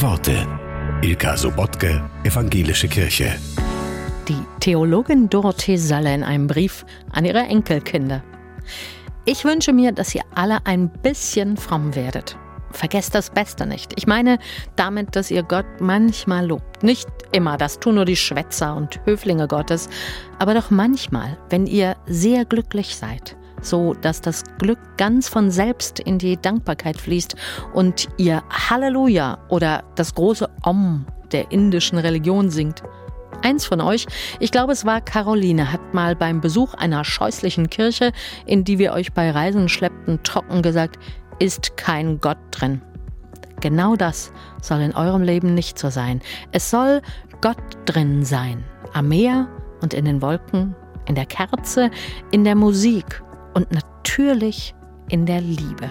Worte. Ilka Sobotke, Evangelische Kirche. Die Theologin Dorothee Salle in einem Brief an ihre Enkelkinder. Ich wünsche mir, dass ihr alle ein bisschen fromm werdet. Vergesst das Beste nicht. Ich meine damit, dass ihr Gott manchmal lobt. Nicht immer, das tun nur die Schwätzer und Höflinge Gottes, aber doch manchmal, wenn ihr sehr glücklich seid, so dass das Glück ganz von selbst in die Dankbarkeit fließt und ihr Halleluja oder das große Om der indischen Religion singt. Eins von euch, ich glaube es war Caroline, hat mal beim Besuch einer scheußlichen Kirche, in die wir euch bei Reisen schleppten, trocken gesagt, ist kein Gott drin. Genau das soll in eurem Leben nicht so sein. Es soll Gott drin sein. Am Meer und in den Wolken, in der Kerze, in der Musik und natürlich in der Liebe.